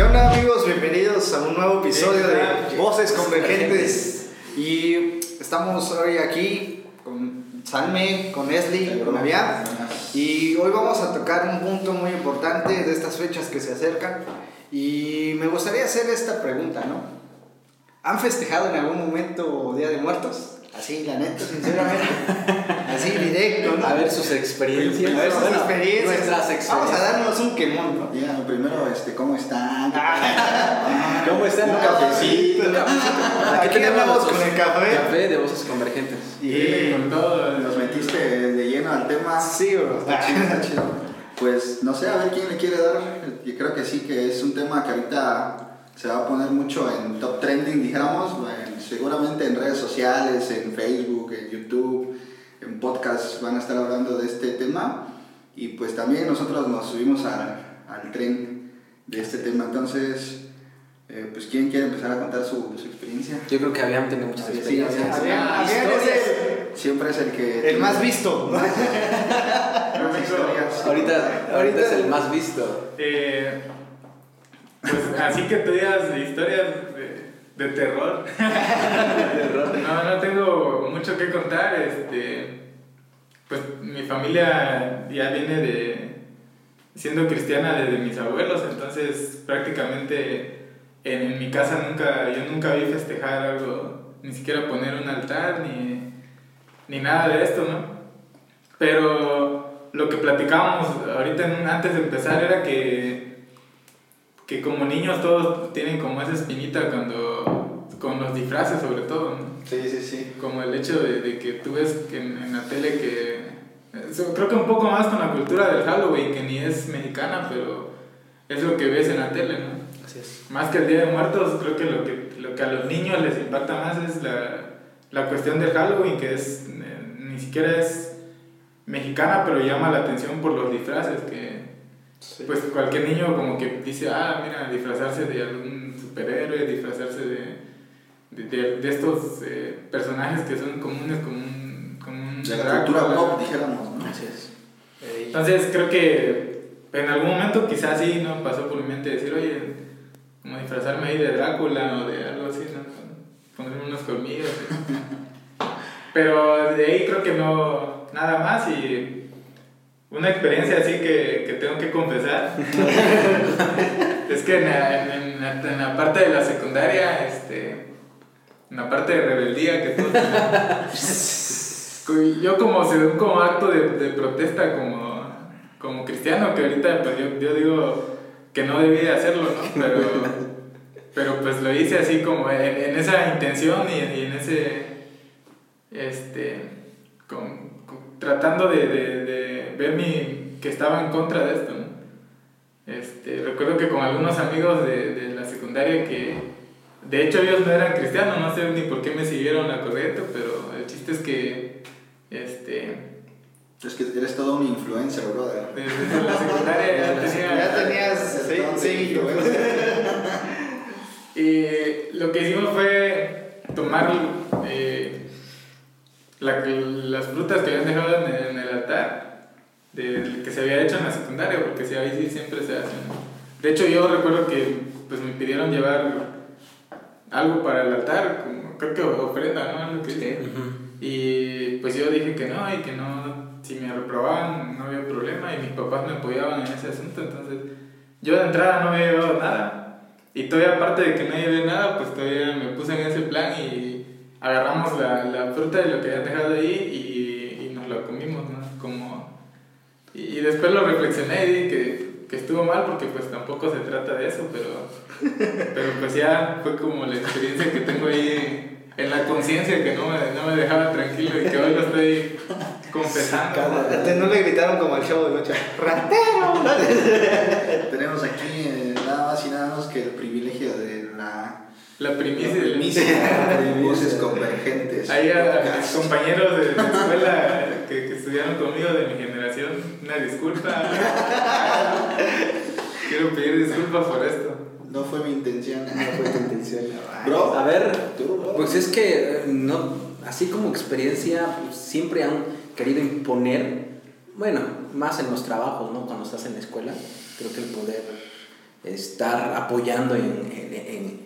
¿Qué onda amigos? Bienvenidos a un nuevo episodio de Voces Convergentes. Y estamos hoy aquí con Salme, con Esli, con Avian. Y hoy vamos a tocar un punto muy importante de estas fechas que se acercan. Y me gustaría hacer esta pregunta, ¿no? ¿Han festejado en algún momento Día de Muertos? Así, la neta, sinceramente. Así, directo, ¿no? A ver sus experiencias. A ver sus Bueno, experiencias. Nuestras Vamos a experiencias. darnos un quemón, ¿no? Díganos primero, este, ¿cómo están? ¿Cómo están? Un cafecito. Un cafecito. Aquí nuestros con el café. Café de voces convergentes. Y con todo. Nos metiste de lleno al tema. Sí, bro. Está chido, está chido. Pues no sé, a ver quién le quiere dar. Yo creo que sí, que es un tema que ahorita se va a poner mucho en top trending, dijéramos. Bueno, seguramente en redes sociales, en Facebook, en YouTube, en podcasts van a estar hablando de este tema. Y pues también nosotros nos subimos al, al tren de este tema. Entonces, eh, pues ¿quién quiere empezar a contar su, su experiencia? Yo creo que habían tenido muchas Sí, experiencias. sí, Ah, historias. Siempre es el que... El más visto. Más historias. Ahorita, ahorita es el más visto. Eh, pues así que tú digas historias de, de terror. No, no tengo mucho que contar. Este, pues mi familia ya viene de siendo cristiana desde mis abuelos, entonces prácticamente en, en mi casa nunca, yo nunca vi festejar algo, ni siquiera poner un altar ni, ni nada de esto, ¿no? Pero lo que platicábamos ahorita en- antes de empezar era que, que como niños todos tienen como esa espinita cuando, con los disfraces sobre todo, ¿no? Sí, sí, sí. como el hecho de, de que tú ves que en, en la tele que creo que un poco más con la cultura del Halloween que ni es mexicana pero es lo que ves en la tele no Así es. más que el Día de Muertos creo que lo que lo que a los niños les impacta más es la, la cuestión del Halloween que es eh, ni siquiera es mexicana pero llama la atención por los disfraces que pues cualquier niño como que dice ah mira disfrazarse de algún superhéroe disfrazarse de de, de, de estos eh, personajes que son comunes como un, como un De la cultura pop, dijéramos, ¿no? Así es. Entonces creo que en algún momento quizás sí no pasó por mi mente decir, oye, como disfrazarme ahí de Drácula o de algo así, ¿no? ponerme unos colmillos. Pero de ahí creo que no, nada más y una experiencia así que, que tengo que confesar. es que en la, en- la- en la parte de la secundaria, este, en la parte de rebeldía que tenemos, yo como según como acto de, de protesta como, como cristiano, que ahorita pues yo, yo digo que no debí de hacerlo, ¿no? Pero, pero pues lo hice así como en, en esa intención y, y en ese, este, con- con- tratando de, de, de ver mi, que estaba en contra de esto, ¿no? Este, recuerdo que con algunos amigos de, de la secundaria que, de hecho ellos no eran cristianos, no sé ni por qué me siguieron la corriente, pero el chiste es que, este, Es que eres todo un influencer, brother. desde la secundaria ya tenía... Ya tenías seguido. influencer. Y lo que hicimos fue tomar eh, la- las frutas que habían dejado en el altar, del que se había hecho en la secundaria, porque si ahí sí siempre se hace. De hecho, yo recuerdo que pues, me pidieron llevar algo para el altar, como, creo que ofrenda, ¿no? Algo que- Ujú. Y pues yo dije que no, y que no, si me reprobaban no había problema, y mis papás me apoyaban en ese asunto, entonces yo de entrada no había llevado nada. Y todavía aparte de que no llevé nada, pues todavía me puse en ese plan y agarramos la, la fruta de lo que habían dejado ahí y, y nos la comimos, ¿no? Como, y, y después lo reflexioné y dije que, que estuvo mal porque pues tampoco se trata de eso, pero, pero pues ya fue como la experiencia que tengo ahí en la conciencia que no me, no me dejaba tranquilo y que hoy lo estoy confesando. No le gritaron como al show de noche. ¡Ratero! Tenemos aquí eh, nada más y nada menos que el privilegio de la La primicia del de voces convergentes. Ahí a, a compañeros de la escuela estudiaron conmigo de mi generación, una disculpa. Quiero pedir disculpas por esto. No fue mi intención. No fue tu intención. Bro. A ver, Tú, bro. pues es que eh, no, así como experiencia, pues, siempre han querido imponer, bueno, más en los trabajos, ¿no? Cuando estás en la escuela, creo que el poder estar apoyando en, en,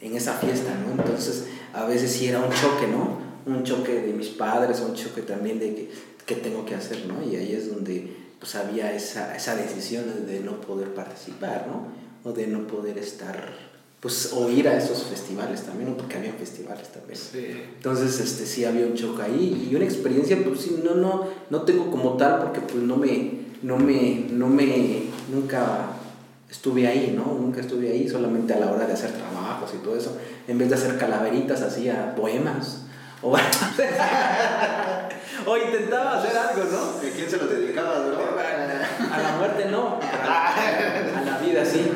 en, esa fiesta, ¿no? Entonces, a veces sí era un choque, ¿no? Un choque de mis padres, un choque también de que, qué tengo que hacer, ¿no? Y ahí es donde pues había esa, esa decisión de no poder participar, ¿no? O de no poder estar pues o ir a esos festivales también, porque había festivales también. Sí. Entonces, este, sí había un choque ahí y una experiencia, pues sí, no, no, no tengo como tal porque pues no me, no me, no me, nunca estuve ahí, ¿no? Nunca estuve ahí, solamente a la hora de hacer trabajos y todo eso. En vez de hacer calaveritas, hacía poemas. O, o intentaba hacer algo, ¿no? ¿A quién se lo dedicaba, A la muerte no, a la vida sí,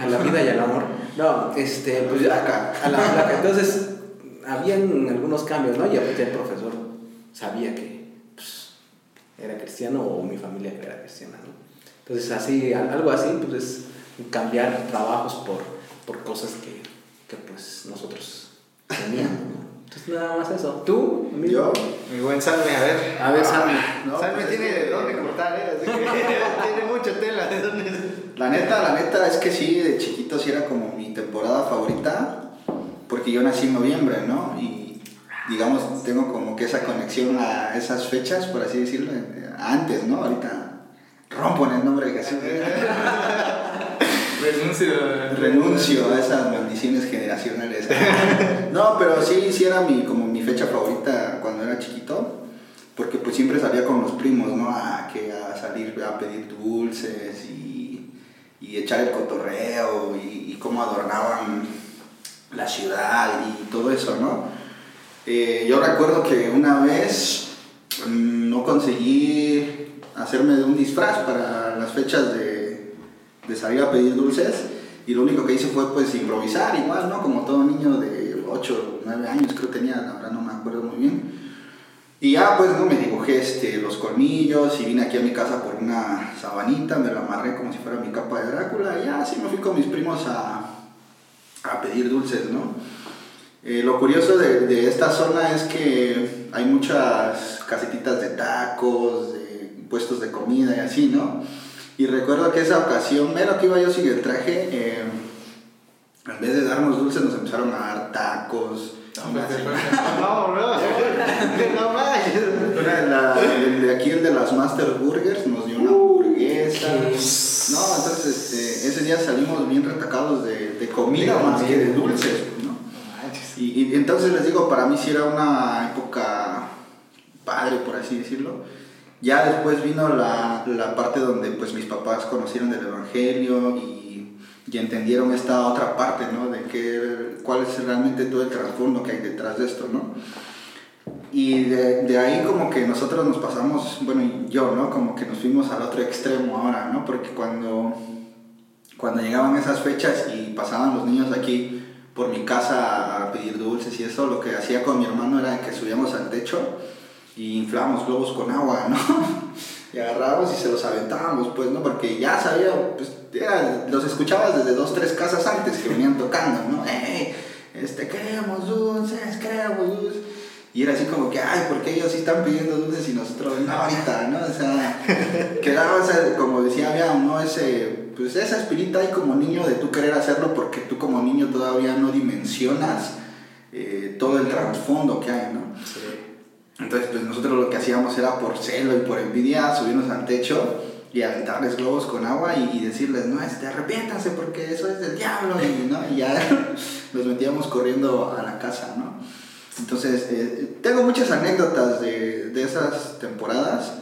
a la vida y al amor. No, este, pues acá, a la placa. Entonces, habían algunos cambios, ¿no? Y aparte el profesor sabía que pues, era cristiano o mi familia era cristiana, ¿no? Entonces, así, algo así, pues es cambiar trabajos por, por cosas que, que pues nosotros teníamos, ¿no? Entonces, nada más eso. ¿Tú? Amigo? Yo, mi buen Salme, a ver. A ver, Salme. No, Salme pues tiene de dónde cortar, ¿eh? Así que tiene mucha tela de dónde. La neta, la neta es que sí, de chiquito sí era como mi temporada favorita, porque yo nací en noviembre, ¿no? Y digamos, tengo como que esa conexión a esas fechas, por así decirlo, antes, ¿no? Ahorita rompo en el nombre de Jesús. Renuncio. Renuncio a esas maldiciones generacionales. No, pero sí, sí era mi, como mi fecha favorita cuando era chiquito, porque pues siempre salía con los primos, ¿no? A, que a salir a pedir dulces y, y echar el cotorreo y, y, cómo adornaban la ciudad y todo eso, ¿no? Eh, yo recuerdo que una vez mm, no conseguí hacerme de un disfraz para las fechas de de salir a pedir dulces y lo único que hice fue pues improvisar igual, ¿no? Como todo niño de 8, 9 años creo tenía, la no me acuerdo muy bien. Y ya pues no me dibujé este, los colmillos y vine aquí a mi casa por una sabanita, me la amarré como si fuera mi capa de Drácula y ya así me fui con mis primos a, a pedir dulces, ¿no? Eh, lo curioso de, de, esta zona es que hay muchas casetitas de tacos, de puestos de comida y así, ¿no? Y recuerdo que esa ocasión, menos que iba yo sin el traje, eh, en vez de darnos dulces nos empezaron a dar tacos. No, no, no, de aquí el de las Master Burgers nos dio una hamburguesa. No, entonces este, ese día salimos bien retacados de, de comida más que de dulces, ¿no? Y, y entonces les digo, para mí sí era una época padre, por así decirlo ya después vino la, la, parte donde pues mis papás conocieron del Evangelio y, y, entendieron esta otra parte, ¿no? De que, cuál es realmente todo el trasfondo que hay detrás de esto, ¿no? Y de, de, ahí como que nosotros nos pasamos, bueno, yo, ¿no? Como que nos fuimos al otro extremo ahora, ¿no? Porque cuando, cuando llegaban esas fechas y pasaban los niños aquí por mi casa a pedir dulces y eso, lo que hacía con mi hermano era que subíamos al techo y inflábamos globos con agua, ¿no? y agarrábamos y se los aventábamos, pues, ¿no? Porque ya sabía, pues, los escuchabas desde dos, tres casas antes que venían tocando, ¿no? ¡Ey! Este, queremos dulces, queremos dulces. Y era así como que, ay, ¿por qué ellos sí están pidiendo dulces y nosotros no ahorita, ¿no? O sea, quedaba, como decía había ¿no? Ese, pues esa espirita ahí como niño de tú querer hacerlo porque tú como niño todavía no dimensionas eh, todo el trasfondo que hay, ¿no? Entonces, pues nosotros lo que hacíamos era por celo y por envidia subirnos al techo y aventarles globos con agua y, decirles, no, este, arrepiéntanse porque eso es del diablo, y, ¿no? y ya nos metíamos corriendo a la casa, ¿no? Entonces, eh, tengo muchas anécdotas de, de esas temporadas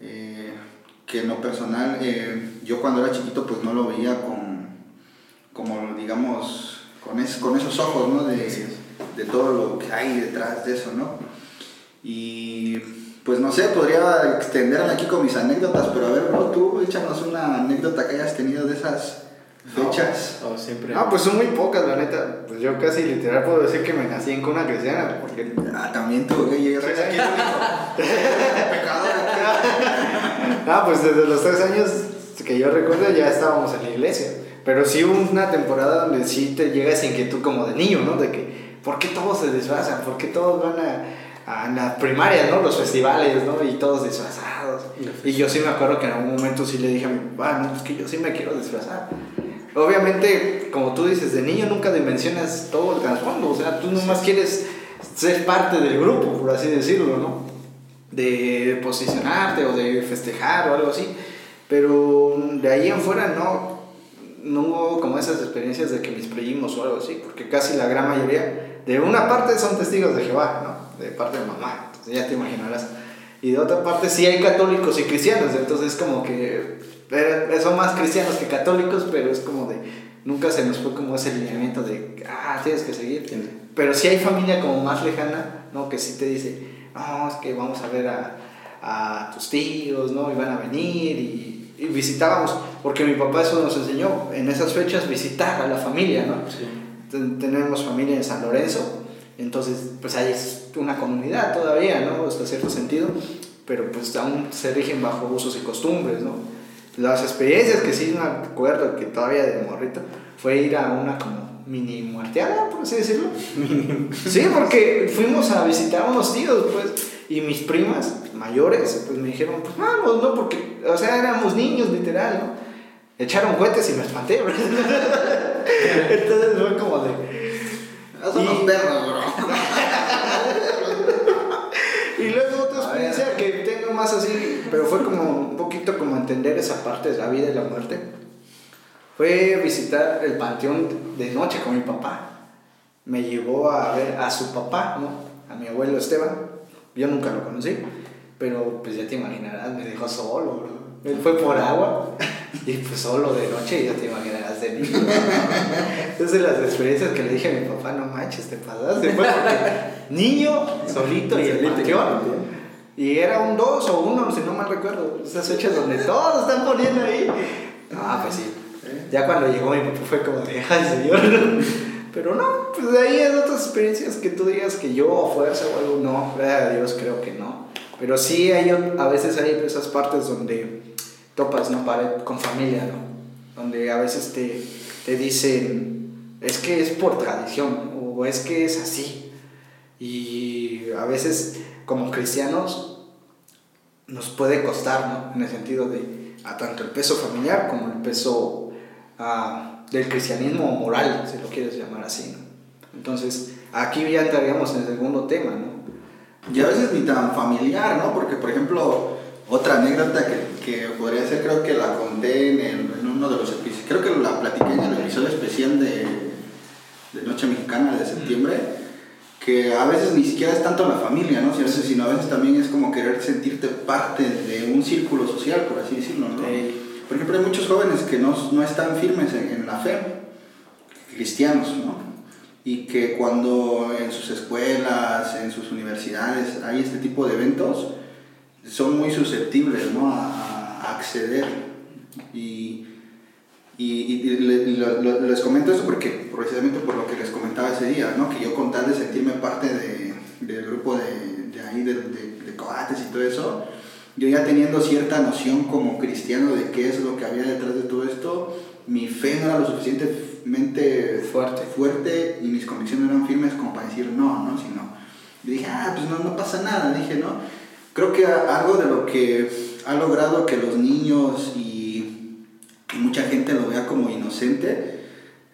eh, que en lo personal, eh, yo cuando era chiquito pues no lo veía con, como digamos, con, con esos ojos, ¿no? De, de todo lo que hay detrás de eso, ¿no? Y pues no sé, podría extenderme aquí con mis anécdotas, pero a ver, bro, tú échanos una anécdota que hayas tenido de esas fechas. No, siempre. Ah, pues son muy pocas, la neta. Pues yo casi literal puedo decir que me nací en cuna cristiana, porque... Ah, también tú, que llegas aquí Pecado. ah, pues desde los tres años que yo recuerdo ya estábamos en la iglesia. Pero sí hubo una temporada donde sí te llega esa inquietud como de niño, ¿no? De que, ¿por qué todos se disfrazan? ¿Por qué todos van a a las primarias, ¿no? Los festivales, ¿no? Y todos disfrazados. Y yo sí me acuerdo que en algún momento sí le dije a mi papá, no, es que yo sí me quiero disfrazar. obviamente, como tú dices, de niño nunca dimensionas todo el trasfondo, o sea, tú nomás quieres ser parte del grupo, por así decirlo, ¿no? De posicionarte o de festejar o algo así, pero de ahí en fuera no, no hubo como esas experiencias de que mis primos o algo así, porque casi la gran mayoría, de una parte son testigos de Jehová, ¿no? De parte de mamá, entonces ya te imaginarás. Y de otra parte sí hay católicos y cristianos, entonces como que son más cristianos que católicos, pero es como de, nunca se nos fue como ese lineamiento de, ah, tienes que seguir. Pero sí hay familia como más lejana, ¿no? Que sí te dice, no, es que vamos a ver a, a tus tíos, ¿no? Y van a venir y, y, visitábamos, porque mi papá eso nos enseñó, en esas fechas visitar a la familia, ¿no? Tenemos familia en San Lorenzo, entonces pues ahí es una comunidad todavía, ¿no? Hasta cierto sentido, pero pues aún se rigen bajo usos y costumbres, ¿no? las experiencias que sí me acuerdo que todavía de morrito fue ir a una como mini muerteada, por así decirlo. sí, porque fuimos a visitar a unos tíos, pues, y mis primas mayores, pues me dijeron, pues vamos, ¿no? Porque, o sea, éramos niños, literal, ¿no? Echaron cohetes y me espanté, Entonces fue como de... Son unos perros, bro. y luego otra experiencia que tengo más así, pero fue como un poquito como entender esa parte de la vida y la muerte. Fue visitar el panteón de noche con mi papá. Me llevó a ver a su papá, ¿no? A mi abuelo Esteban. Yo nunca lo conocí, pero pues ya te imaginarás, me dejó solo, bro. Él fue por agua y pues solo de noche, ya te imaginarás de niño. Entonces las experiencias que le dije a mi papá, no manches, te pasaste. Fue porque niño, solito y el panteón. Y era un 2 o 1, si no mal recuerdo. Esas fechas donde todos están poniendo ahí. Ah, pues sí. Ya cuando llegó mi papá fue como de, ay señor. Pero no, pues de ahí es otras experiencias que tú digas que yo a fuerza o algo, no, gracias a Dios creo que no. Pero sí hay, a veces hay esas partes donde topas, ¿no? Para, con familia, ¿no? Donde a veces te, te dicen, es que es por tradición o es que es así. Y a veces como cristianos nos puede costar, ¿no? En el sentido de a tanto el peso familiar como el peso uh, del cristianismo moral, si lo quieres llamar así, ¿no? Entonces, aquí ya entraríamos en el segundo tema, ¿no? Y a veces ni tan familiar, ¿no? Porque, por ejemplo, otra anécdota que, que podría ser, creo que la conté en, en, uno de los episodios, creo que la platiqué en el episodio especial de, de Noche Mexicana de septiembre que a veces ni siquiera es tanto la familia, ¿no? Sino a veces también es como querer sentirte parte de un círculo social, por así decirlo, ¿no? Por ejemplo, hay muchos jóvenes que no, no están firmes en, en, la fe, cristianos, ¿no? Y que cuando en sus escuelas, en sus universidades hay este tipo de eventos, son muy susceptibles, ¿no? A, a acceder. Y y, les comento eso porque precisamente por lo que les comentaba ese día, ¿no? que yo con tal de sentirme parte de, del grupo de, de ahí, de, de, coates y todo eso, yo ya teniendo cierta noción como cristiano de qué es lo que había detrás de todo esto, mi fe no era lo suficientemente fuerte, fuerte y mis convicciones eran firmes como para decir no, ¿no? Sino, yo dije, ah, pues no, no pasa nada, dije, ¿no? Creo que algo de lo que ha logrado que los niños y y mucha gente lo vea como inocente,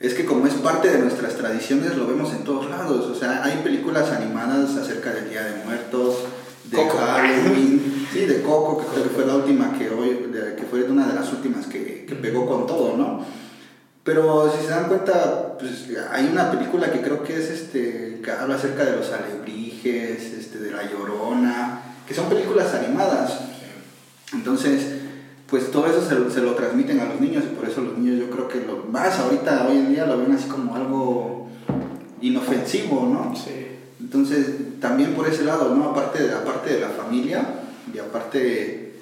es que como es parte de nuestras tradiciones, lo vemos en todos lados. O sea, hay películas animadas acerca del Día de Muertos, de Halloween, sí, de Coco, que creo que fue la última que hoy, que fue una de las últimas que, que pegó con todo, ¿no? Pero si se dan cuenta, pues hay una película que creo que es este, que habla acerca de los alebrijes, este, de la llorona, que son películas animadas. Entonces, pues todo eso se, se, lo transmiten a los niños y por eso los niños yo creo que lo más ahorita, hoy en día, lo ven así como algo inofensivo, ¿no? Sí. Entonces, también por ese lado, ¿no? Aparte de, aparte de la familia y aparte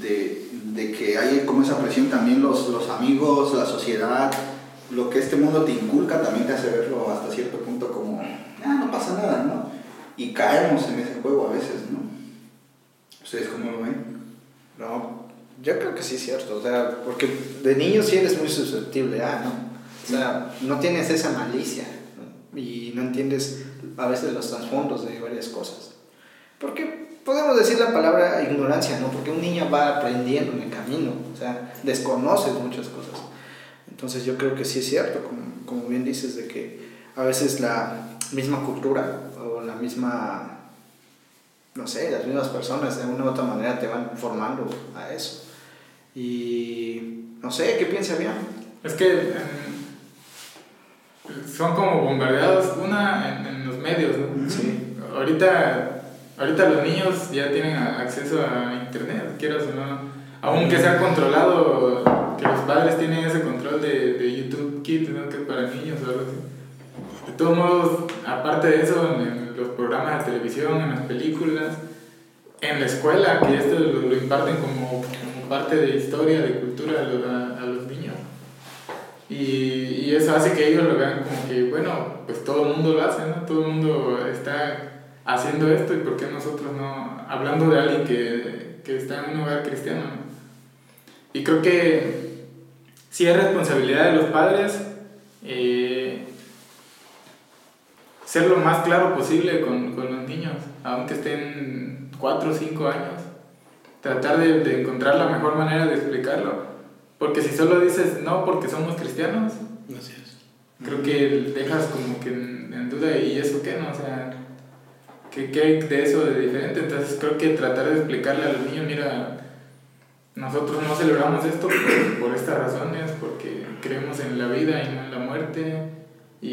de, de, que hay como esa presión también los, los amigos, la sociedad, lo que este mundo te inculca también te hace verlo hasta cierto punto como, ah, no pasa nada, ¿no? Y caemos en ese juego a veces, ¿no? ¿Ustedes cómo lo ven? No, yo creo que sí es cierto, o sea, porque de niño sí eres muy susceptible, ah, ¿no? O sea, no tienes esa malicia y no entiendes a veces los trasfondos de varias cosas. Porque podemos decir la palabra ignorancia, ¿no? Porque un niño va aprendiendo en el camino, o sea, desconoce muchas cosas. Entonces yo creo que sí es cierto, como, como bien dices, de que a veces la misma cultura o la misma, no sé, las mismas personas de una u otra manera te van formando a eso. Y no sé, ¿qué piensa bien? Es que son como bombardeados, una en, en los medios, ¿no? Sí. Ahorita, ahorita los niños ya tienen acceso a internet, quieras o no. Aunque sea controlado, que los padres tienen ese control de, de YouTube Kids, ¿no? Que es para niños o algo así. De todos modos, aparte de eso, en, en los programas de televisión, en las películas, en la escuela, que esto lo, lo imparten como, como parte de historia, de cultura a, a- a los niños. Y, y eso hace que ellos lo vean como que, bueno, pues todo el mundo lo hace, ¿no? Todo el mundo está haciendo esto y por qué nosotros no, hablando de alguien que, que está en un hogar cristiano. ¿no? Y creo que sí es responsabilidad de los padres eh, ser lo más claro posible con, con los niños, aunque estén 4 o 5 años. Tratar de, de encontrar la mejor manera de explicarlo. Porque si solo dices no porque somos cristianos, Así es. creo que dejas como que en, en duda y eso qué, ¿no? O sea, ¿qué, ¿qué hay de eso de diferente? Entonces creo que tratar de explicarle a los niños, mira, nosotros no celebramos esto por, por estas razones, porque creemos en la vida y no en la muerte y,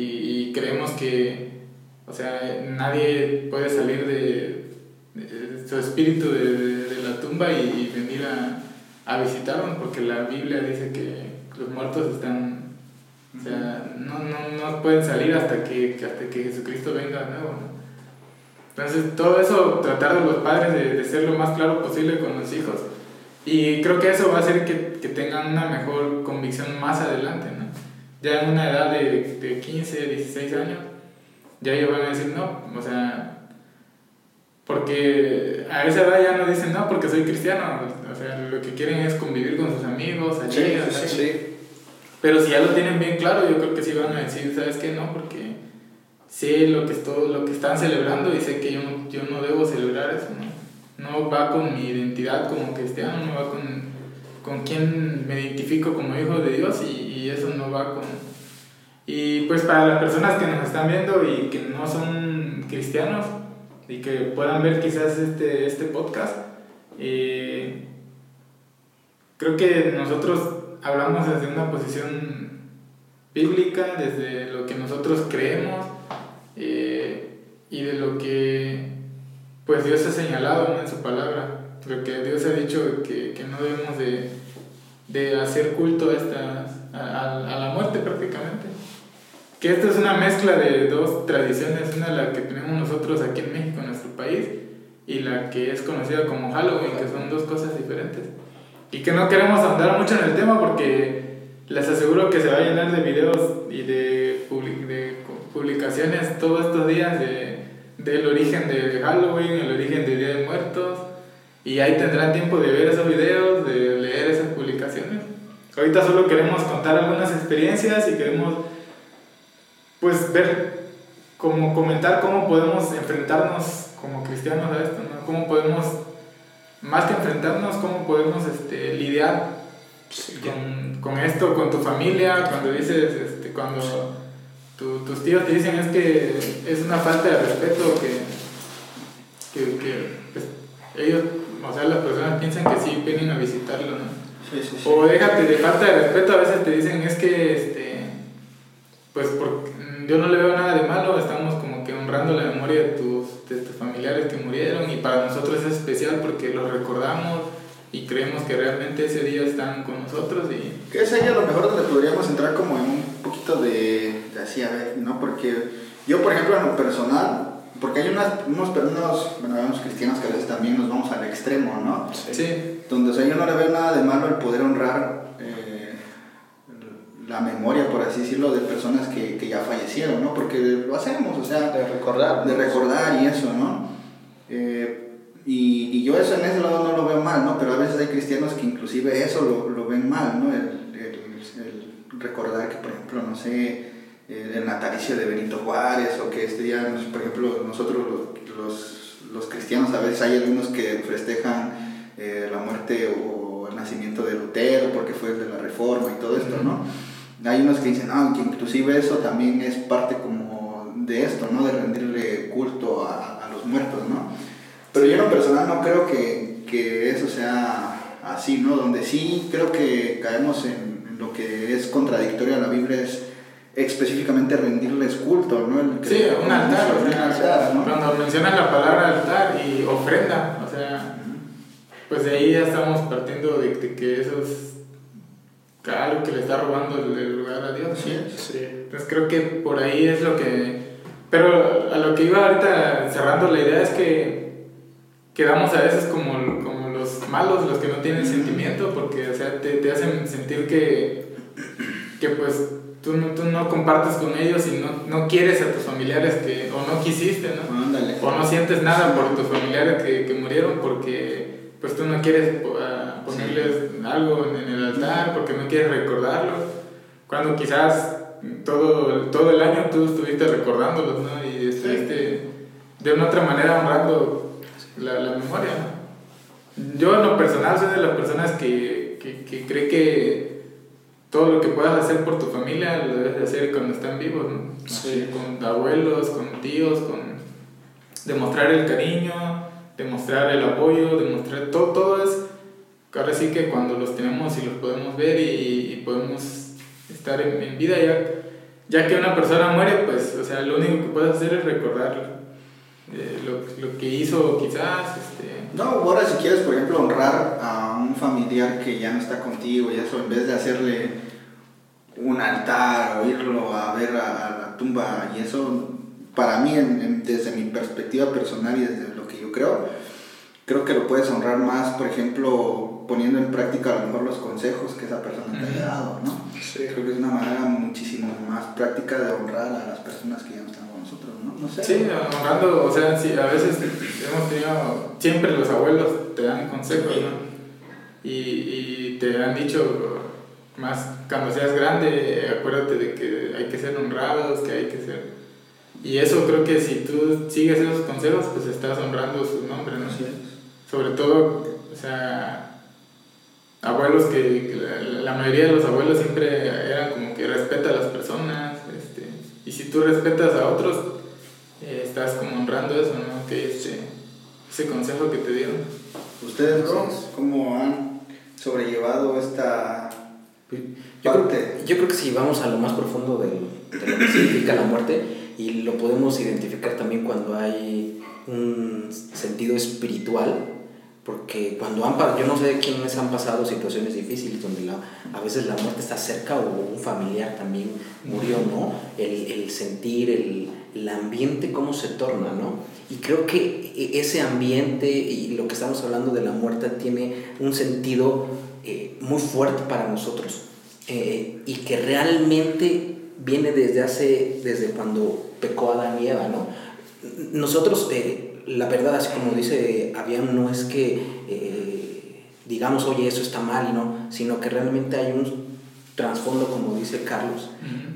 y creemos que, o sea, nadie puede salir de, de su espíritu de, de- de la tumba y, y venir a, a visitarnos, porque la Biblia dice que los muertos están o sea, no, no, no pueden salir hasta que, hasta que Jesucristo venga de nuevo, ¿no? Entonces, todo eso, tratar de los padres de, de ser lo más claro posible con los hijos. Y creo que eso va a hacer que, que tengan una mejor convicción más adelante, ¿no? Ya en una edad de, de 15, 16 años, ya ellos van a decir no, o sea, porque a esa edad ya no dicen no porque soy cristiano, o sea, lo que quieren es convivir con sus amigos, allí, sea, pero si ya lo tienen bien claro, yo creo que sí van a decir, ¿sabes qué? No, porque sé lo que, lo que están celebrando y sé que yo no, yo no debo celebrar eso, ¿no? No va con mi identidad como cristiano, no va con, con quién me identifico como hijo de Dios y, y eso no va con... Y pues para las personas que nos están viendo y que no son cristianos y que puedan ver quizás este, este podcast, eh, creo que nosotros hablamos desde una posición bíblica, desde lo que nosotros creemos eh, y de lo que pues Dios ha señalado en su palabra, lo que Dios ha dicho que, que no debemos de, de hacer culto a, estas, a, a- la muerte prácticamente. Que esta es una mezcla de dos tradiciones, una la que tenemos nosotros aquí en México, país, y la que es conocida como Halloween, que son dos cosas diferentes. Y que no queremos andar mucho en el tema porque les aseguro que se va a llenar de videos y de, publi- de publicaciones todos estos días de, del origen de Halloween, el origen del Día de Muertos. Y ahí tendrán tiempo de ver esos videos, de leer esas publicaciones. Ahorita solo queremos contar algunas experiencias y queremos pues ver, como comentar cómo podemos enfrentarnos como cristianos a esto, ¿no? Cómo podemos, más que enfrentarnos, cómo podemos este, lidiar con, con esto, con tu familia, cuando dices, este, cuando tu- tus tíos te dicen es que es una falta de respeto que, que, que, pues, ellos, o sea, las personas piensan que sí vienen a visitarlo, ¿no? Sí, sí, sí. O déjate de falta de respeto, a veces te dicen es que, este, pues por, yo no le veo nada de malo, estamos como que honrando la memoria de tus, de tus familiares que murieron y para nosotros es especial porque los recordamos y creemos que realmente ese día están con nosotros y Que es ahí a lo mejor donde podríamos entrar como en un poquito de, de así, a ver, ¿no? Porque yo, por ejemplo, en lo personal, porque hay unas, unos, unos, bueno, cristianos que a veces también nos vamos al extremo, ¿no? sí, Donde, o sea, yo no le veo nada de malo el poder honrar la memoria, por así decirlo, de personas que, que ya fallecieron, ¿no? Porque lo hacemos, o sea, De recordar. de recordar y eso, ¿no? Eh, y, y yo eso en ese lado no lo veo mal, ¿no? Pero a veces hay cristianos que inclusive eso lo, lo ven mal, ¿no? El, el- el recordar que, por ejemplo, no sé, el, natalicio de Benito Juárez o que este día, nos- por ejemplo, nosotros los, los, los cristianos a veces hay algunos que festejan eh, la muerte o el nacimiento de Lutero porque fue el de la Reforma y todo esto, ¿no? Hay unos que dicen, ah, que inclusive eso también es parte como de esto, ¿no? De rendirle culto a, a los muertos, ¿no? Pero yo en lo personal no creo que, que eso sea así, ¿no? Donde sí creo que caemos en, lo que es contradictorio a la Biblia es específicamente rendirles culto, ¿no? El Sí, un altar, un altar, ¿no? Cuando mencionas la palabra altar y ofrenda, o sea, pues de ahí ya estamos partiendo de, de que eso es algo que le está robando el, el lugar a Dios. Sí, Sí. Entonces creo que por ahí es lo que... Pero a lo que iba ahorita cerrando la idea es que quedamos a veces como, como los malos, los que no tienen sentimiento, porque o sea, te, te hacen sentir que, que pues tú no, tú no compartes con ellos y no, no quieres a tus familiares que, o no quisiste, ¿no? Ándale. O no sientes nada por tus familiares que, que murieron porque pues tú no quieres ponerles algo en, el altar, porque no quieres recordarlos, cuando quizás todo, todo el año tú estuviste recordándolos, ¿no? Y estuviste de una otra manera honrando la, la memoria. Yo en lo personal soy de las personas que, que, que cree que todo lo que puedas hacer por tu familia lo debes de hacer cuando están vivos, ¿no? Con abuelos, con tíos, con demostrar el cariño, demostrar el apoyo, demostrar todo, todo es, ahora sí que cuando los tenemos y los podemos ver y, podemos estar en, en vida ya, ya que una persona muere, pues, o sea, lo único que puedes hacer es recordarlo, eh, lo, lo que hizo quizás, este, No, ahora si quieres, por ejemplo, honrar a un familiar que ya no está contigo y eso, en vez de hacerle un altar o irlo a ver a, la tumba y eso, para mí, desde mi perspectiva personal y desde lo que yo creo, creo que lo puedes honrar más, por ejemplo, poniendo en práctica a lo mejor los consejos que esa persona te haya dado, ¿no? Sí. Creo que es una manera muchísimo más práctica de honrar a las personas que ya no están con nosotros, ¿no? No sé. Sí, honrando, o sea, sí, a veces hemos tenido, siempre los abuelos te dan consejos, ¿no? Y, y te han dicho, más cuando seas grande, acuérdate de que hay que ser honrados, que hay que ser... Y eso creo que si tú sigues esos consejos, pues estás honrando su nombre, ¿no? Es. Sobre todo, o sea, abuelos que, que la, la mayoría de los abuelos siempre eran como que respeta a las personas, este, y si tú respetas a otros, eh, estás como honrando eso, ¿no? Que ese, ese consejo que te dieron. ¿Ustedes, bro, cómo han sobrellevado esta Yo creo, parte? yo creo que si vamos a lo más profundo del- de, lo que significa la muerte, y lo podemos identificar también cuando hay un sentido espiritual, porque cuando han pa- yo no sé quiénes han pasado situaciones difíciles donde la, a veces la muerte está cerca o un familiar también murió, ¿no? El, el sentir, el, el ambiente, cómo se torna, ¿no? Y creo que e- ese ambiente y lo que estamos hablando de la muerte tiene un sentido eh, muy fuerte para nosotros eh, y que realmente viene desde hace, desde cuando pecó Adán y Eva, ¿no? Nosotros, eh, la verdad, así como dice Avian, no es que eh, digamos, oye, eso está mal y no, sino que realmente hay un trasfondo, como dice Carlos,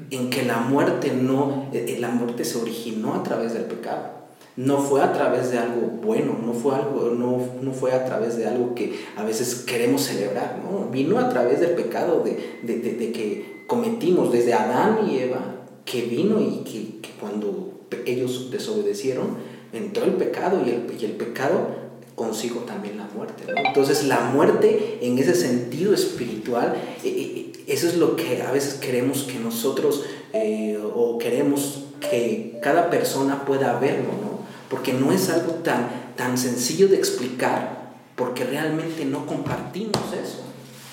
en que la muerte no, eh, la muerte se originó a través del pecado. No fue a través de algo bueno, no fue, algo, no, no fue a través de algo que a veces queremos celebrar, ¿no? Vino a través del pecado de, de, de, de que cometimos desde Adán y Eva, que vino y que, que cuando ellos desobedecieron, entró el pecado y el, y el pecado consigo también la muerte. ¿no? Entonces la muerte en ese sentido espiritual, eh, eh, eso es lo que a veces queremos que nosotros eh, o queremos que cada persona pueda verlo, ¿no? Porque no es algo tan, tan sencillo de explicar, porque realmente no compartimos eso.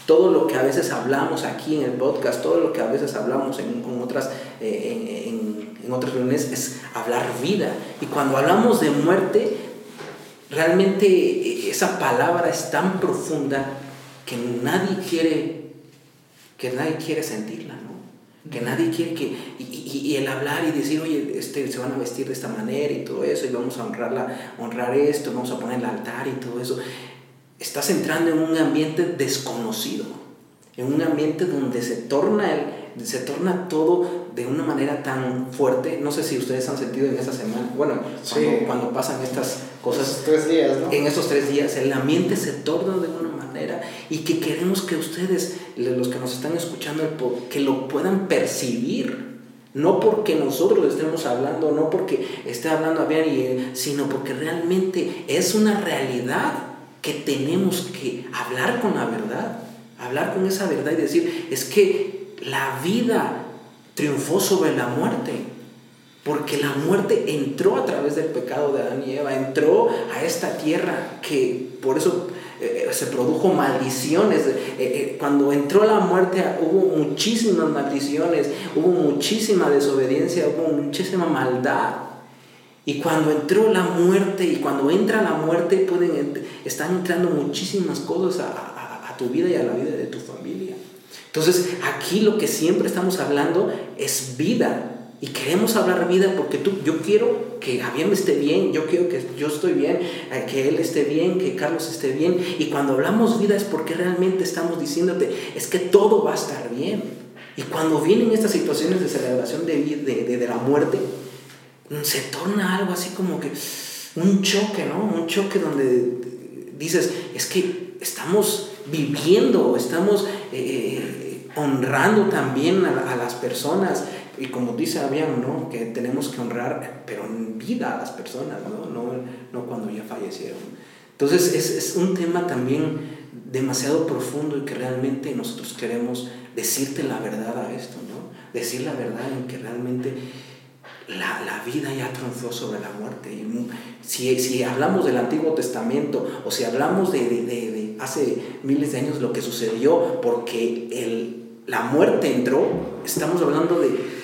Todo lo que a veces hablamos aquí en el podcast, todo lo que a veces hablamos en, en otras, eh, en, en, en otras reuniones es hablar vida. Y cuando hablamos de muerte, realmente esa palabra es tan profunda que nadie quiere, que nadie quiere sentirla, ¿no? Que nadie quiere que, y, y, y, el hablar y decir, oye, este, se van a vestir de esta manera y todo eso, y vamos a honrarla, honrar esto, vamos a poner el altar y todo eso, estás entrando en un ambiente desconocido, en un ambiente donde se torna, el, se torna todo de una manera tan fuerte. No sé si ustedes han sentido en esta semana, bueno, cuando, Sí. cuando pasan estas cosas, Esos tres días, ¿no? en esos tres días, el ambiente se torna de una manera manera y que queremos que ustedes, los que nos están escuchando, que lo puedan percibir. No porque nosotros le estemos hablando, no porque esté hablando a bien, sino porque realmente es una realidad que tenemos que hablar con la verdad, hablar con esa verdad y decir, es que la vida triunfó sobre la muerte. Porque la muerte entró a través del pecado de Adán y Eva, entró a esta tierra que por eso eh, eh, se produjo maldiciones. Eh, cuando entró la muerte hubo muchísimas maldiciones, hubo muchísima desobediencia, hubo muchísima maldad. Y cuando entró la muerte y cuando entra la muerte pueden, están entrando muchísimas cosas a, a tu vida y a la vida de tu familia. Entonces aquí lo que siempre estamos hablando es vida. Y queremos hablar vida porque tú, yo quiero que Javier esté bien, yo quiero que yo estoy bien, eh, que él esté bien, que Carlos esté bien. Y cuando hablamos vida es porque realmente estamos diciéndote, es que todo va a estar bien. Y cuando vienen estas situaciones de celebración de, de, de, la muerte, mm, se torna algo así como que un choque, ¿no? Un choque donde dices, es que estamos viviendo, estamos eh, honrando también a, a las personas y como dice Abian, ¿no? que tenemos que honrar, pero en vida a las personas, no, no, no cuando ya fallecieron. Entonces es, es, un tema también demasiado profundo y que realmente nosotros queremos decirte la verdad a esto, ¿no? decir la verdad en que realmente la, la vida ya triunfó sobre la muerte. Si, si, hablamos del Antiguo Testamento o si hablamos de, de, de, de hace miles de años lo que sucedió porque el, la muerte entró, estamos hablando de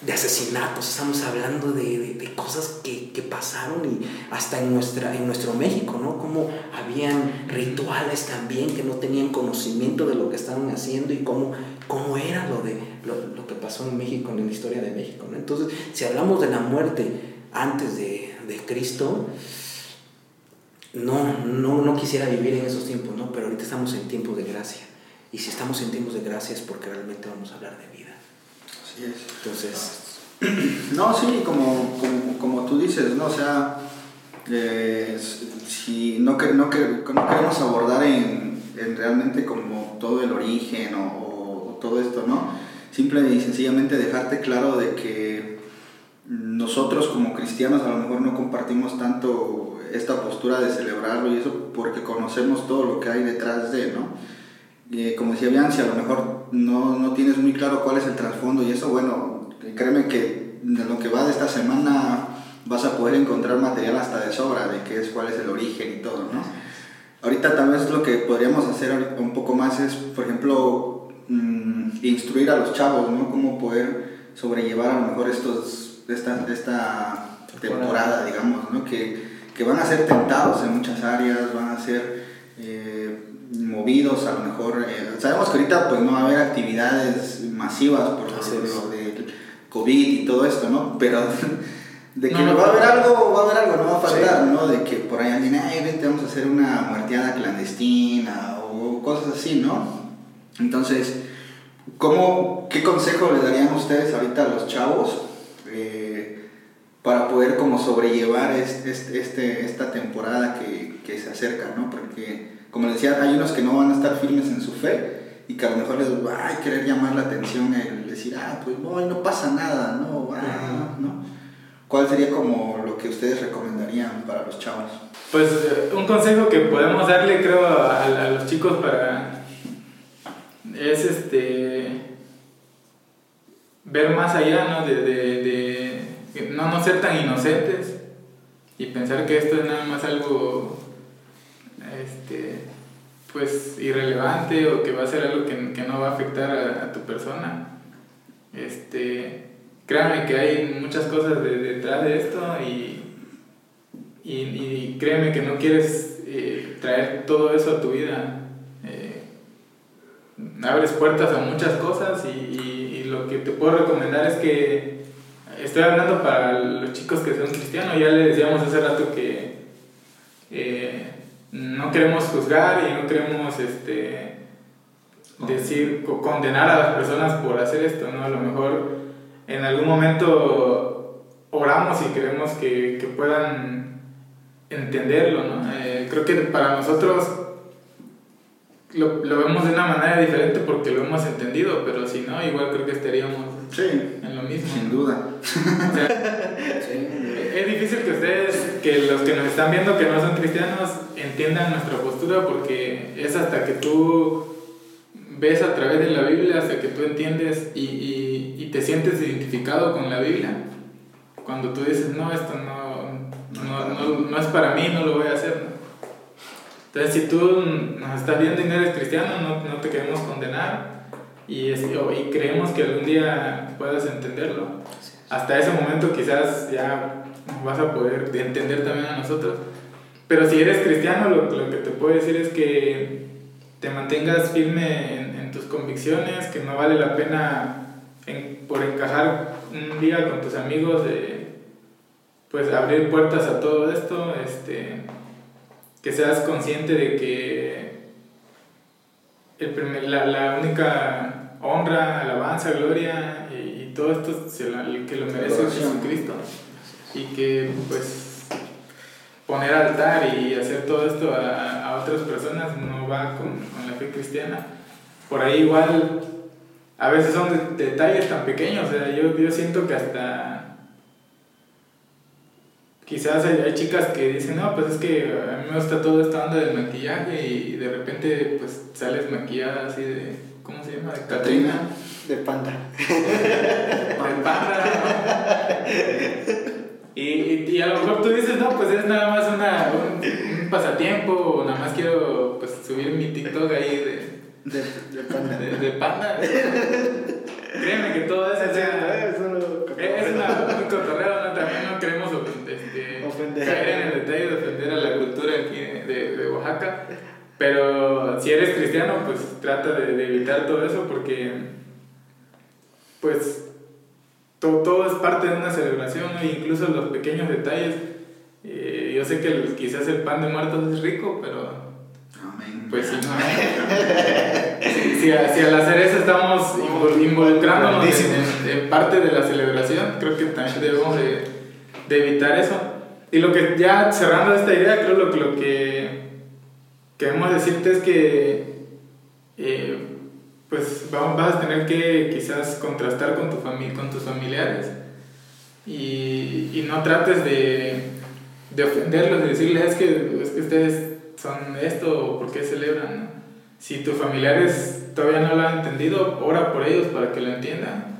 de asesinatos, estamos hablando de, de, cosas que, que, pasaron y hasta en, nuestra, en nuestro México, ¿no? Como habían rituales también que no tenían conocimiento de lo que estaban haciendo y cómo, cómo era lo, de, lo, lo que pasó en México, en la historia de México, ¿no? Entonces, si hablamos de la muerte antes de, de Cristo, no, no, no quisiera vivir en esos tiempos, ¿no? Pero ahorita estamos en tiempos de gracia. Y si estamos en tiempos de gracia es porque realmente vamos a hablar de vida. Entonces... No, sí, como, como, tú dices, ¿no? O sea, eh, si no, que, no, que, no queremos abordar en, en, realmente como todo el origen o, o, todo esto, ¿no? Simple y sencillamente dejarte claro de que nosotros como cristianos a lo mejor no compartimos tanto esta postura de celebrarlo y eso porque conocemos todo lo que hay detrás de, ¿no? Eh, como decía Bianci, a lo mejor no, no, tienes muy claro cuál es el trasfondo y eso, bueno, créeme que de lo que va de esta semana vas a poder encontrar material hasta de sobra de qué es, cuál es el origen y todo, ¿no? Ahorita tal vez lo que podríamos hacer un poco más es, por ejemplo, mm, instruir a los chavos, ¿no? Cómo poder sobrellevar a lo mejor estos, esta, esta temporada, digamos, ¿no? Que, que van a ser tentados en muchas áreas, van a ser... Eh, movidos, a lo mejor, eh, sabemos que ahorita pues no va a haber actividades masivas por lo del COVID y todo esto, ¿no? Pero de que va a haber algo, va a haber algo, no va a faltar, ¿no? De que por ahí alguien, ay, vente, vamos a hacer una muerteada clandestina o cosas así, ¿no? Entonces, ¿cómo, ¿qué consejo le darían ustedes ahorita a los chavos eh, para poder como sobrellevar este, este, esta temporada que, que se acerca, ¿no? Porque como les decía, hay unos que no van a estar firmes en su fe y que a lo mejor les va a querer llamar la atención el decir, ah, pues no, no pasa nada, no, ah, ¿no? ¿Cuál sería como lo que ustedes recomendarían para los chavos? Pues eh, un consejo que podemos darle, creo, a, a los chicos para es este ver más allá, ¿no? De no, no ser tan inocentes y pensar que esto es nada más algo este, pues irrelevante o que va a ser algo que, que no va a afectar a, tu persona. Este, créanme que hay muchas cosas de, detrás de esto y, y, y, créeme que no quieres eh, traer todo eso a tu vida. Eh, abres puertas a muchas cosas y, y, lo que te puedo recomendar es que estoy hablando para los chicos que son cristianos, ya le decíamos hace rato que eh, no queremos juzgar y no queremos este, decir, condenar a las personas por hacer esto, ¿no? A lo mejor en algún momento oramos y queremos que, que puedan entenderlo, ¿no? Eh, creo que para nosotros lo, lo, vemos de una manera diferente porque lo hemos entendido, pero si no, igual creo que estaríamos en lo mismo. Sin duda. Es difícil que ustedes, que los que nos están viendo que no son cristianos, entiendan nuestra postura porque es hasta que tú ves a través de la Biblia, hasta que tú entiendes y, y, y te sientes identificado con la Biblia. Cuando tú dices, no, esto no, no, no, no es para mí, no lo voy a hacer. Entonces, si tú nos estás viendo y no eres cristiano, no, no te queremos condenar y, y creemos que algún día puedas entenderlo. Hasta ese momento quizás ya vas a poder entender también a nosotros. Pero si eres cristiano, lo, lo que te puedo decir es que te mantengas firme en, en tus convicciones, que no vale la pena en, por encajar un día con tus amigos, de, pues abrir puertas a todo esto, este, que seas consciente de que el primer, la, la, única honra, alabanza, gloria y, y todo esto se la, el que lo merece es Jesucristo. Y que pues poner altar y hacer todo esto a, a otras personas no va con, con, la fe cristiana. Por ahí igual a veces son de, detalles tan pequeños, o sea, yo, yo siento que hasta quizás hay, hay, chicas que dicen, no, pues es que a mí me gusta toda esta onda del maquillaje y de repente pues sales maquillada así de, ¿cómo se llama? De Catrina. De panda. de panda. Y, y, y, a lo mejor tú dices, no, pues es nada más una, un, un pasatiempo o nada más quiero pues subir mi TikTok ahí de... De, de panda. De, de panda. Créeme que todo eso o sea, es, una, un cotorreo, ¿no? También no queremos este, ofender. caer en el detalle de ofender a la cultura aquí de, de Oaxaca. Pero si eres cristiano, pues trata de, de evitar todo eso porque, pues, todo, todo, es parte de una celebración, ¿no? incluso los pequeños detalles. Eh, yo sé que el, quizás el pan de muertos es rico, pero pues sí, no. si, al hacer eso estamos involucrándonos en, en, en, parte de la celebración, creo que también debemos de, de, evitar eso. Y lo que ya cerrando esta idea, creo lo, lo que queremos decirte es que eh, pues vas a tener que quizás contrastar con, tu familia, con tus familiares. Y, y no trates de, de ofenderlos, de decirles es que, es que ustedes son esto o por qué celebran. ¿no? Si tus familiares todavía no lo han entendido, ora por ellos para que lo entiendan.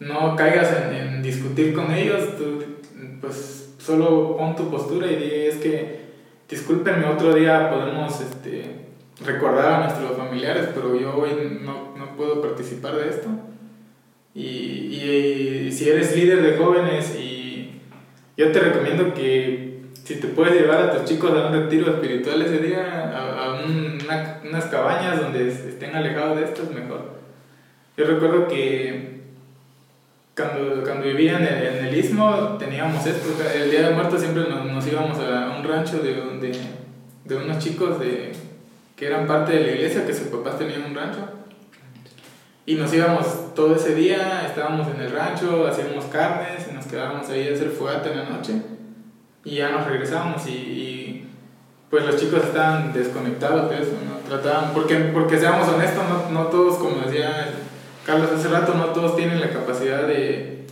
No caigas en, en discutir con ellos, tú, pues solo pon tu postura y di es que discúlpenme, otro día podemos este, recordar a nuestros familiares, pero yo hoy no, no puedo participar de esto. Y, y, y si eres líder de jóvenes y yo te recomiendo que si te puedes llevar a tus chicos a un retiro espiritual ese día, a, a un, una, unas cabañas donde estén alejados de esto, es mejor. Yo recuerdo que cuando, cuando vivía en el, en el istmo teníamos esto, el Día de Muertos siempre nos, nos íbamos a un rancho de, de, de, unos chicos de, que eran parte de la iglesia, que sus papás tenían un rancho. Y nos íbamos todo ese día, estábamos en el rancho, hacíamos carnes y nos quedábamos ahí a hacer fogata en la noche y ya nos regresamos y, y, pues los chicos estaban desconectados de eso, ¿no? Trataban, porque, porque seamos honestos, no, no todos, como decía Carlos hace rato, no todos tienen la capacidad de,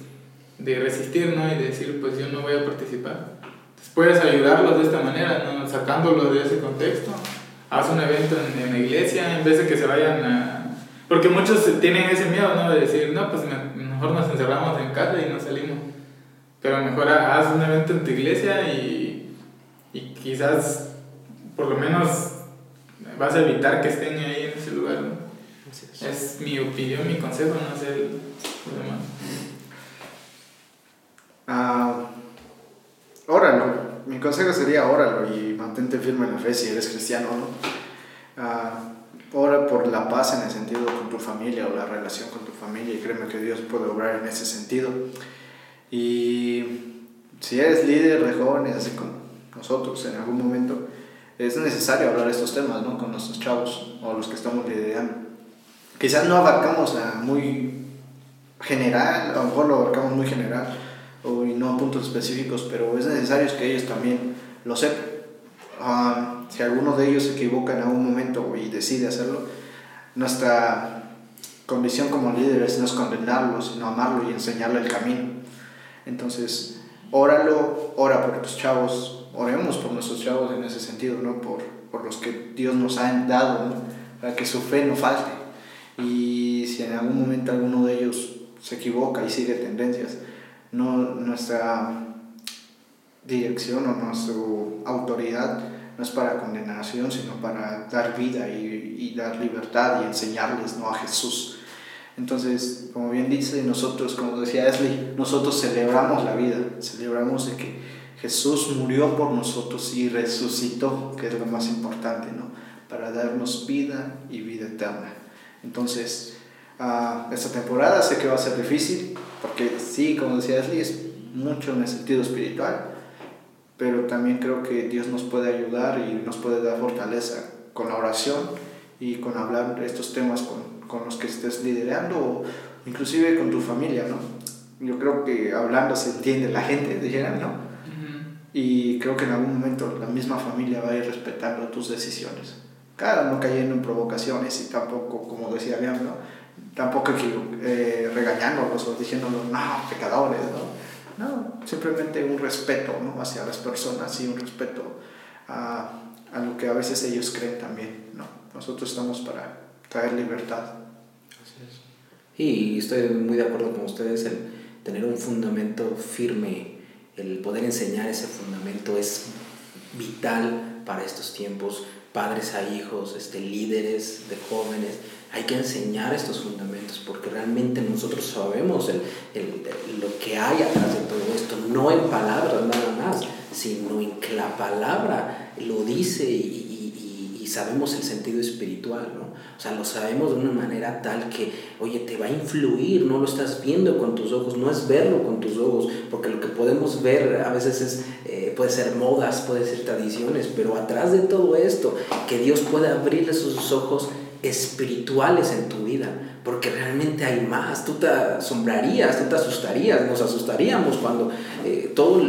de resistir, ¿no? Y de decir, pues yo no voy a participar. Entonces puedes ayudarlos de esta manera, ¿no? Sacándolos de ese contexto. Haz un evento en, en la iglesia en vez de que se vayan a... Porque muchos tienen ese miedo, ¿no? De decir, no, pues mejor nos encerramos en casa y no salimos. Pero mejor haz un evento en tu iglesia y, y quizás por lo menos vas a evitar que estén ahí en ese lugar. ¿no? Es, es mi opinión, mi consejo, no sé el problema. Uh, óralo. Mi consejo sería óralo y mantente firme en la fe si eres cristiano, ¿no? Uh, ora por la paz en el sentido con tu familia o la relación con tu familia y créeme que Dios puede obrar en ese sentido. Y si eres líder de jóvenes, así como nosotros en algún momento, es necesario hablar estos temas ¿no? con nuestros chavos o los que estamos liderando. Quizás no abarcamos a muy general, a lo mejor lo abarcamos muy general o no a puntos específicos, pero es necesario que ellos también lo sepan. ah, si alguno de ellos se equivoca en algún momento y decide hacerlo, nuestra condición como líderes no es condenarlo, sino amarlo y enseñarle el camino. Entonces, óralo, ora por tus chavos, oremos por nuestros chavos en ese sentido, ¿no? Por, por los que Dios nos ha dado, Para que su fe no falte. Y si en algún momento alguno de ellos se equivoca y sigue tendencias, no, nuestra dirección o nuestra autoridad no es para condenación, sino para dar vida y, y, dar libertad y enseñarles ¿no? a Jesús. Entonces, como bien dice, nosotros, como decía Esli, nosotros celebramos la vida, celebramos de que Jesús murió por nosotros y resucitó, que es lo más importante, ¿no? Para darnos vida y vida eterna. Entonces, uh, esta temporada sé que va a ser difícil, porque sí, como decía Esli, es mucho en el sentido espiritual, pero también creo que Dios nos puede ayudar y nos puede dar fortaleza con la oración y con hablar estos temas con, con los que estés liderando o inclusive con tu familia, ¿no? Yo creo que hablando se entiende la gente, dijeran, ¿no? Y creo que en algún momento la misma familia va a ir respetando tus decisiones. Claro, no cayendo en provocaciones y tampoco, como decía León, ¿no? Tampoco eh, regañándolos o diciéndolos, no, pecadores, ¿no? No, simplemente un respeto ¿no? hacia las personas y un respeto a, a lo que a veces ellos creen también, ¿no? Nosotros estamos para traer libertad. Así es. Y estoy muy de acuerdo con ustedes, el tener un fundamento firme el poder enseñar ese fundamento es vital para estos tiempos, padres a hijos, este, líderes de jóvenes. Hay que enseñar estos fundamentos porque realmente nosotros sabemos el, lo que hay atrás de todo esto, no en palabras nada más, sino en que la palabra lo dice y, sabemos el sentido espiritual, ¿no? O sea, lo sabemos de una manera tal que, oye, te va a influir, no lo estás viendo con tus ojos, no es verlo con tus ojos, porque lo que podemos ver a veces es, eh, puede ser modas, puede ser tradiciones, pero atrás de todo esto, que Dios puede abrirle sus ojos espirituales en tu vida, porque realmente hay más, tú te asombrarías, tú te asustarías, nos asustaríamos cuando eh, todo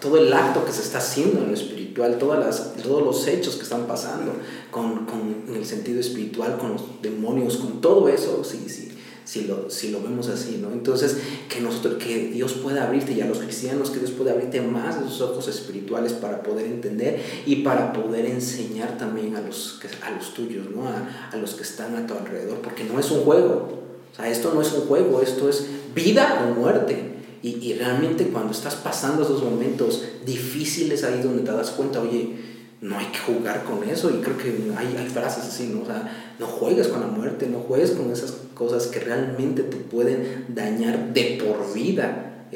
todo el acto que se está haciendo en lo espiritual, todas las, todos los hechos que están pasando con, con, en el sentido espiritual, con los demonios, con todo eso, sí, sí, si lo, si lo vemos así, ¿no? Entonces, que, nosotros, que Dios pueda abrirte, y a los cristianos, que Dios pueda abrirte más de sus ojos espirituales para poder entender y para poder enseñar también a los, a los tuyos, ¿no? A, a los que están a tu alrededor, porque no es un juego, o sea, esto no es un juego, esto es vida o muerte. Y, y, realmente cuando estás pasando esos momentos difíciles ahí donde te das cuenta, oye, no hay que jugar con eso. Y creo que hay, hay frases así, ¿no? O sea, no juegues con la muerte, no juegues con esas cosas que realmente te pueden dañar de por vida.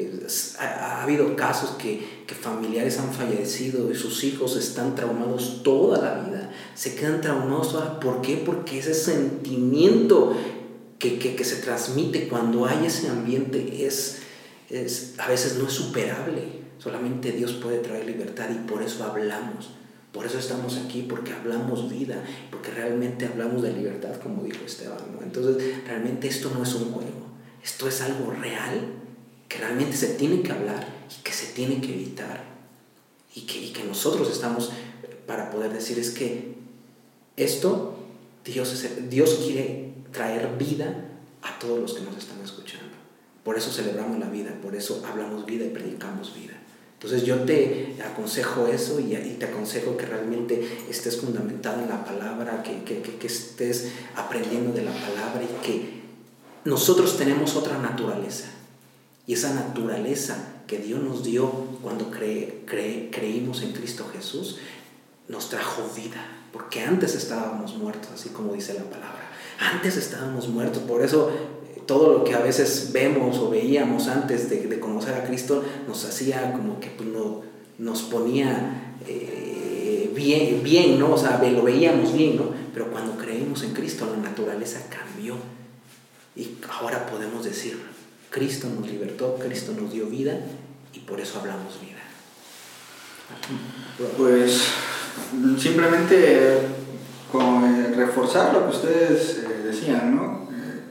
ha, ha, habido casos que, que, familiares han fallecido y sus hijos están traumados toda la vida. Se quedan traumados. ¿Por qué? Porque ese sentimiento que, que, que se transmite cuando hay ese ambiente es es, a veces no es superable. Solamente Dios puede traer libertad y por eso hablamos. Por eso estamos aquí, porque hablamos vida, porque realmente hablamos de libertad, como dijo Esteban. Entonces, realmente esto no es un juego, esto es algo real que realmente se tiene que hablar y que se tiene que evitar. Y que, y que nosotros estamos para poder decir es que esto, Dios, Dios quiere traer vida a todos los que nos están escuchando. Por eso celebramos la vida, por eso hablamos vida y predicamos vida. Entonces yo te aconsejo eso y, te aconsejo que realmente estés fundamentado en la palabra, que, que, que, estés aprendiendo de la palabra y que nosotros tenemos otra naturaleza. Y esa naturaleza que Dios nos dio cuando creímos en Cristo Jesús, nos trajo vida. Porque antes estábamos muertos, así como dice la palabra. Antes estábamos muertos. Por eso todo lo que a veces vemos o veíamos antes de, conocer a Cristo nos hacía como que pues, no, nos ponía eh, bien, bien, ¿no? O sea, lo veíamos bien, ¿no? Pero cuando creímos en Cristo, la naturaleza cambió. Y ahora podemos decir, Cristo nos libertó, Cristo nos dio vida y por eso hablamos vida. Pues simplemente con, eh, reforzar lo que ustedes eh, decían, ¿no?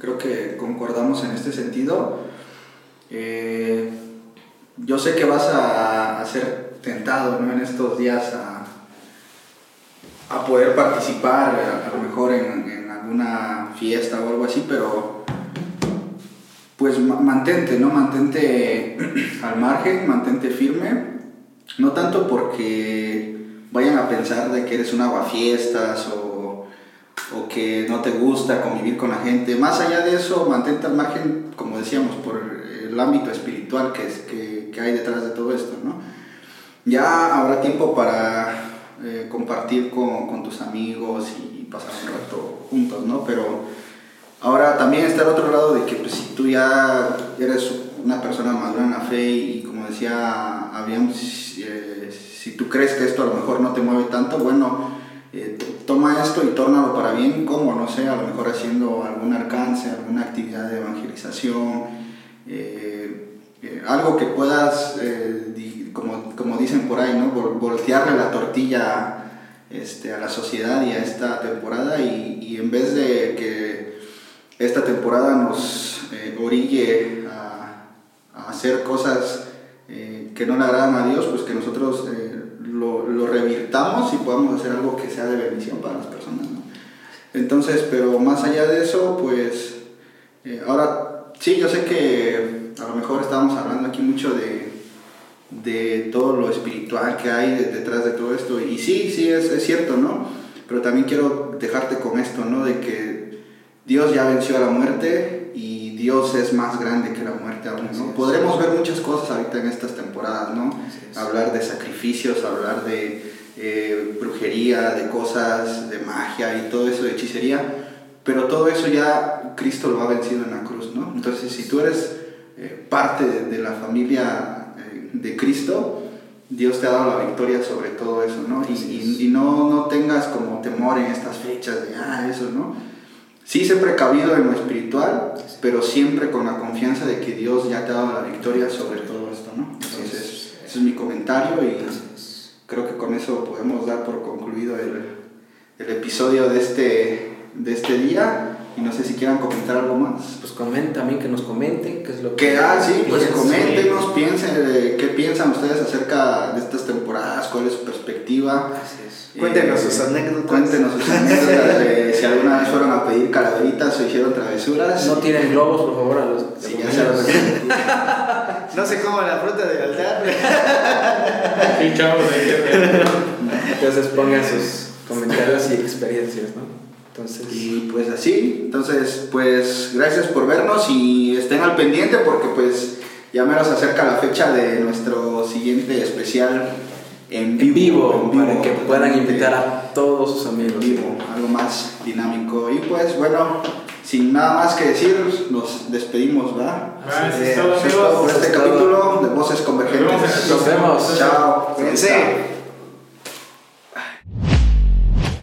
Creo que concordamos en este sentido. Eh, yo sé que vas a, ser tentado ¿no? en estos días a, a poder participar a, lo mejor en, en, alguna fiesta o algo así, pero pues mantente, ¿no? Mantente al margen, mantente firme, no tanto porque vayan a pensar de que eres un aguafiestas o, o que no te gusta convivir con la gente, más allá de eso, mantente al margen, como decíamos, por el ámbito espiritual que, es, que, que hay detrás de todo esto, ¿no? Ya habrá tiempo para eh, compartir con, con, tus amigos y pasar un rato juntos, ¿no? Pero ahora también está el otro lado de que pues, si tú ya eres una persona madura en la fe y, como decía habíamos eh, si tú crees que esto a lo mejor no te mueve tanto, bueno, toma esto y tórnalo para bien, como, no sé, a lo mejor haciendo algún alcance, alguna actividad de evangelización, algo que puedas como, como dicen por ahí, ¿no? voltearle la tortilla este, a la sociedad y a esta temporada y, en vez de que esta temporada nos eh, orille a, a, hacer cosas eh, que no le agradan a Dios, pues que nosotros eh, lo, revirtamos y podamos hacer algo que sea de bendición para las personas. Entonces, pero más allá de eso, pues ahora sí, yo sé que a lo mejor estábamos hablando aquí mucho de de todo lo espiritual que hay detrás de todo esto. Y sí, sí, es, es, cierto, ¿no? Pero también quiero dejarte con esto, ¿no? De que Dios ya venció a la muerte y Dios es más grande que la muerte aún, ¿no? Podremos ver muchas cosas ahorita en estas temporadas, ¿no? Hablar de sacrificios, hablar de eh, brujería, de cosas, de magia y todo eso, de hechicería, pero todo eso ya Cristo lo ha vencido en la cruz, ¿no? Entonces, si tú eres eh, parte de, de la familia de Cristo, Dios te ha dado la victoria sobre todo eso, ¿no? Y, y, no, no tengas como temor en estas fechas de, ah, eso, ¿no? Sí sé precavido en lo espiritual, pero siempre con la confianza de que Dios ya te ha dado la victoria sobre todo esto, ¿no? Entonces, ese es mi comentario y creo que con eso podemos dar por concluido el, el episodio de este, de este día. Y no sé si quieran comentar algo más. Pues comenten también, que nos comenten qué es lo que... Que, ah, sí, pues coméntenos, piensen, qué piensan ustedes acerca de estas temporadas, cuál es su perspectiva. Así Cuéntenos sus anécdotas. Cuéntenos sus anécdotas de si alguna vez fueron a pedir calaveritas o hicieron travesuras. No tiren globos, por favor, a los... Sí, ya se los No se coman la fruta del altar. Sí, chavos, Entonces pongan sus comentarios y experiencias, ¿no? y pues así, entonces pues gracias por vernos y estén al pendiente porque pues ya me nos acerca la fecha de nuestro siguiente especial en vivo, para que puedan invitar a todos sus amigos. vivo, algo más dinámico. Y pues bueno, sin nada más que decir, nos despedimos, ¿verdad? Gracias, eh, todo, por este capítulo de Voces Convergentes. Nos vemos. Chao. Cuídense.